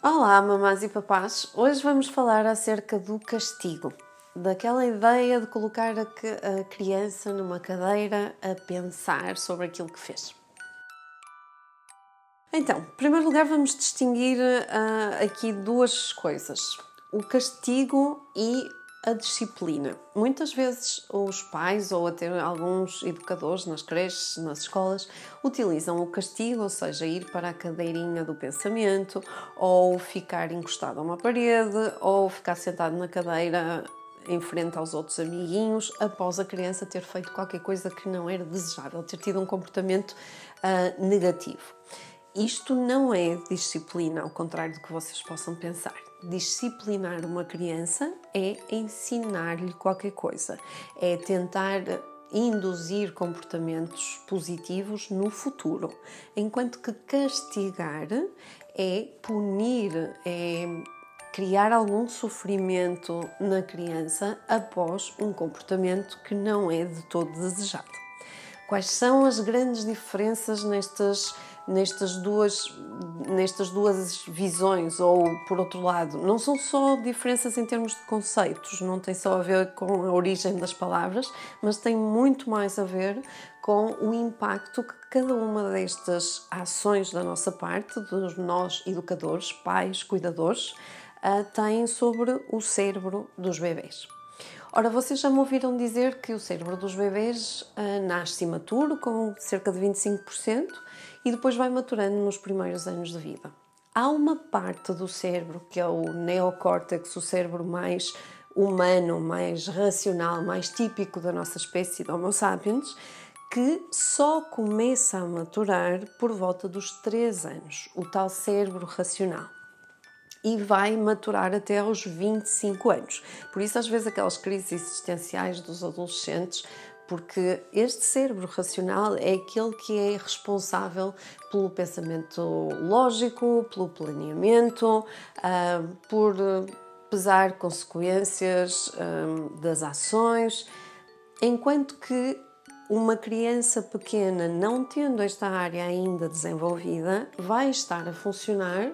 Olá, mamás e papás! Hoje vamos falar acerca do castigo, daquela ideia de colocar a criança numa cadeira a pensar sobre aquilo que fez. Então, em primeiro lugar, vamos distinguir uh, aqui duas coisas: o castigo e a disciplina. Muitas vezes os pais ou até alguns educadores nas creches, nas escolas, utilizam o castigo, ou seja, ir para a cadeirinha do pensamento, ou ficar encostado a uma parede, ou ficar sentado na cadeira em frente aos outros amiguinhos após a criança ter feito qualquer coisa que não era desejável, ter tido um comportamento uh, negativo. Isto não é disciplina, ao contrário do que vocês possam pensar. Disciplinar uma criança é ensinar-lhe qualquer coisa, é tentar induzir comportamentos positivos no futuro, enquanto que castigar é punir, é criar algum sofrimento na criança após um comportamento que não é de todo desejado. Quais são as grandes diferenças nestas nestas duas, nestas duas visões, ou por outro lado, não são só diferenças em termos de conceitos, não tem só a ver com a origem das palavras, mas tem muito mais a ver com o impacto que cada uma destas ações da nossa parte, dos nós educadores, pais, cuidadores, uh, tem sobre o cérebro dos bebês. Ora, vocês já me ouviram dizer que o cérebro dos bebês uh, nasce imaturo, com cerca de 25%, e depois vai maturando nos primeiros anos de vida. Há uma parte do cérebro, que é o neocórtex, o cérebro mais humano, mais racional, mais típico da nossa espécie de Homo sapiens, que só começa a maturar por volta dos 3 anos, o tal cérebro racional. E vai maturar até aos 25 anos. Por isso, às vezes, aquelas crises existenciais dos adolescentes porque este cérebro racional é aquele que é responsável pelo pensamento lógico, pelo planeamento, uh, por pesar consequências uh, das ações, enquanto que uma criança pequena, não tendo esta área ainda desenvolvida, vai estar a funcionar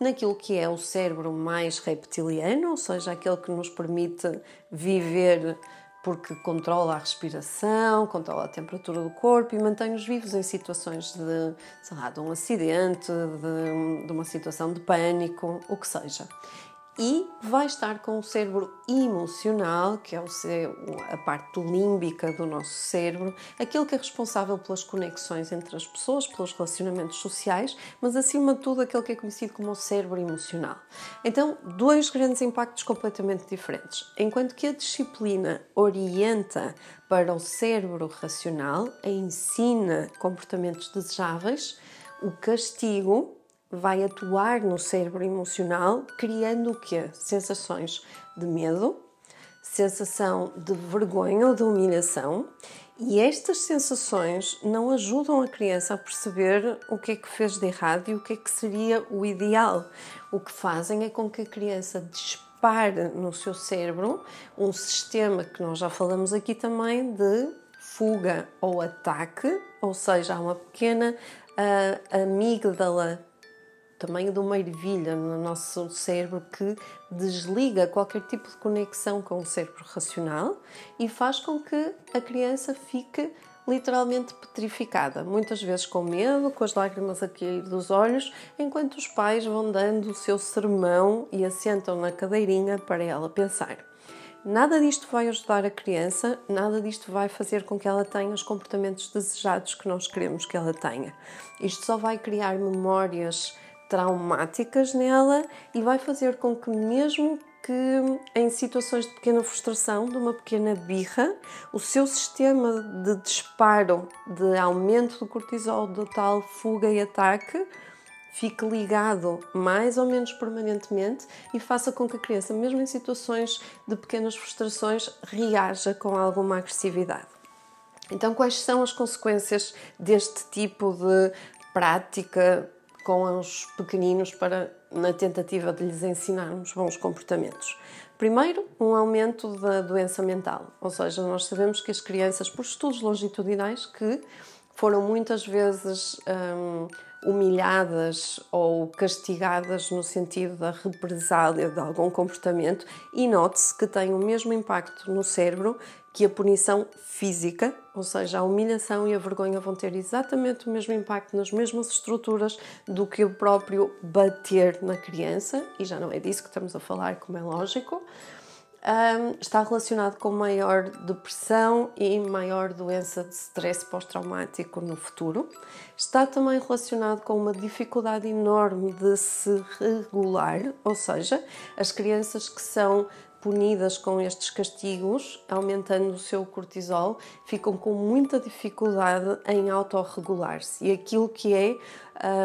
naquilo que é o cérebro mais reptiliano, ou seja, aquele que nos permite viver porque controla a respiração, controla a temperatura do corpo e mantém-nos vivos em situações de, sei lá, de um acidente, de, de uma situação de pânico, o que seja e vai estar com o cérebro emocional, que é a parte límbica do nosso cérebro, aquele que é responsável pelas conexões entre as pessoas, pelos relacionamentos sociais, mas acima de tudo aquele que é conhecido como o cérebro emocional. Então, dois grandes impactos completamente diferentes. Enquanto que a disciplina orienta para o cérebro racional, ensina comportamentos desejáveis, o castigo vai atuar no cérebro emocional, criando o quê? Sensações de medo, sensação de vergonha ou de humilhação, e estas sensações não ajudam a criança a perceber o que é que fez de errado e o que é que seria o ideal. O que fazem é com que a criança dispare no seu cérebro um sistema que nós já falamos aqui também de fuga ou ataque, ou seja, há uma pequena uh, amígdala tamanho de uma ervilha no nosso cérebro que desliga qualquer tipo de conexão com o cérebro racional e faz com que a criança fique literalmente petrificada, muitas vezes com medo, com as lágrimas a cair dos olhos, enquanto os pais vão dando o seu sermão e assentam na cadeirinha para ela pensar. Nada disto vai ajudar a criança, nada disto vai fazer com que ela tenha os comportamentos desejados que nós queremos que ela tenha. Isto só vai criar memórias traumáticas nela e vai fazer com que, mesmo que em situações de pequena frustração, de uma pequena birra, o seu sistema de disparo, de aumento do cortisol, do tal fuga e ataque, fique ligado mais ou menos permanentemente e faça com que a criança, mesmo em situações de pequenas frustrações, reaja com alguma agressividade. Então, quais são as consequências deste tipo de prática com os pequeninos para na tentativa de lhes ensinarmos bons comportamentos. Primeiro, um aumento da doença mental, ou seja, nós sabemos que as crianças, por estudos longitudinais, que foram muitas vezes hum, humilhadas ou castigadas no sentido da represália de algum comportamento, e note-se que tem o mesmo impacto no cérebro que a punição física, ou seja, a humilhação e a vergonha vão ter exatamente o mesmo impacto nas mesmas estruturas do que o próprio bater na criança, e já não é disso que estamos a falar, como é lógico um, está relacionado com maior depressão e maior doença de stress pós-traumático no futuro. Está também relacionado com uma dificuldade enorme de se regular, ou seja, as crianças que são punidas com estes castigos, aumentando o seu cortisol, ficam com muita dificuldade em autorregular-se. E aquilo que é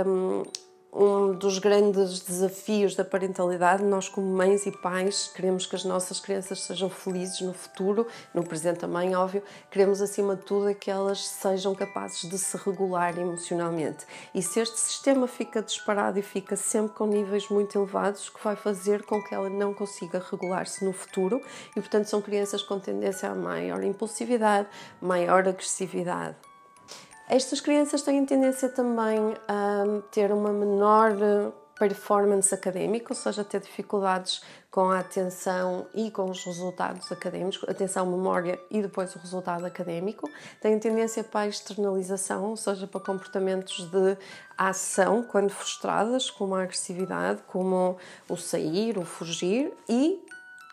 um, um dos grandes desafios da parentalidade. Nós, como mães e pais, queremos que as nossas crianças sejam felizes no futuro, no presente também, óbvio. Queremos, acima de tudo, é que elas sejam capazes de se regular emocionalmente. E se este sistema fica disparado e fica sempre com níveis muito elevados, que vai fazer com que ela não consiga regular-se no futuro. E, portanto, são crianças com tendência a maior impulsividade, maior agressividade. Estas crianças têm tendência também a ter uma menor performance académica, ou seja, ter dificuldades com a atenção e com os resultados académicos, atenção, memória e depois o resultado académico. Têm tendência para a externalização, ou seja, para comportamentos de ação quando frustradas, como a agressividade, como o sair, o fugir e,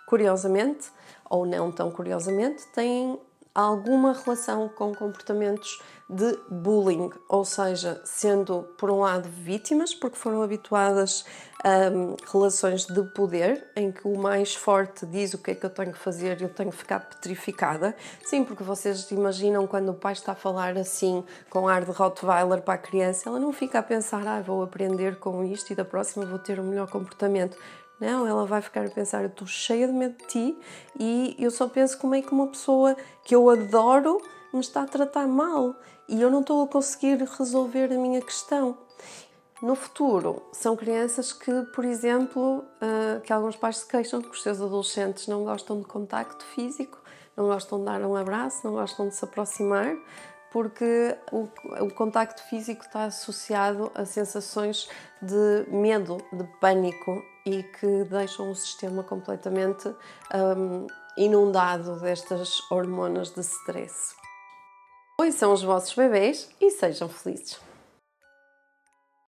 curiosamente, ou não tão curiosamente, têm alguma relação com comportamentos de bullying, ou seja, sendo por um lado vítimas, porque foram habituadas a um, relações de poder, em que o mais forte diz o que é que eu tenho que fazer e eu tenho que ficar petrificada. Sim, porque vocês imaginam quando o pai está a falar assim, com ar de Rottweiler para a criança, ela não fica a pensar, ah, vou aprender com isto e da próxima vou ter o um melhor comportamento. Não, ela vai ficar a pensar: eu estou cheia de medo de ti e eu só penso como é que uma pessoa que eu adoro me está a tratar mal e eu não estou a conseguir resolver a minha questão. No futuro, são crianças que, por exemplo, uh, que alguns pais se queixam que os seus adolescentes não gostam de contacto físico, não gostam de dar um abraço, não gostam de se aproximar, porque o, o contacto físico está associado a sensações de medo, de pânico e que deixam o sistema completamente um, inundado destas hormonas de stress. Pois são os vossos bebês e sejam felizes.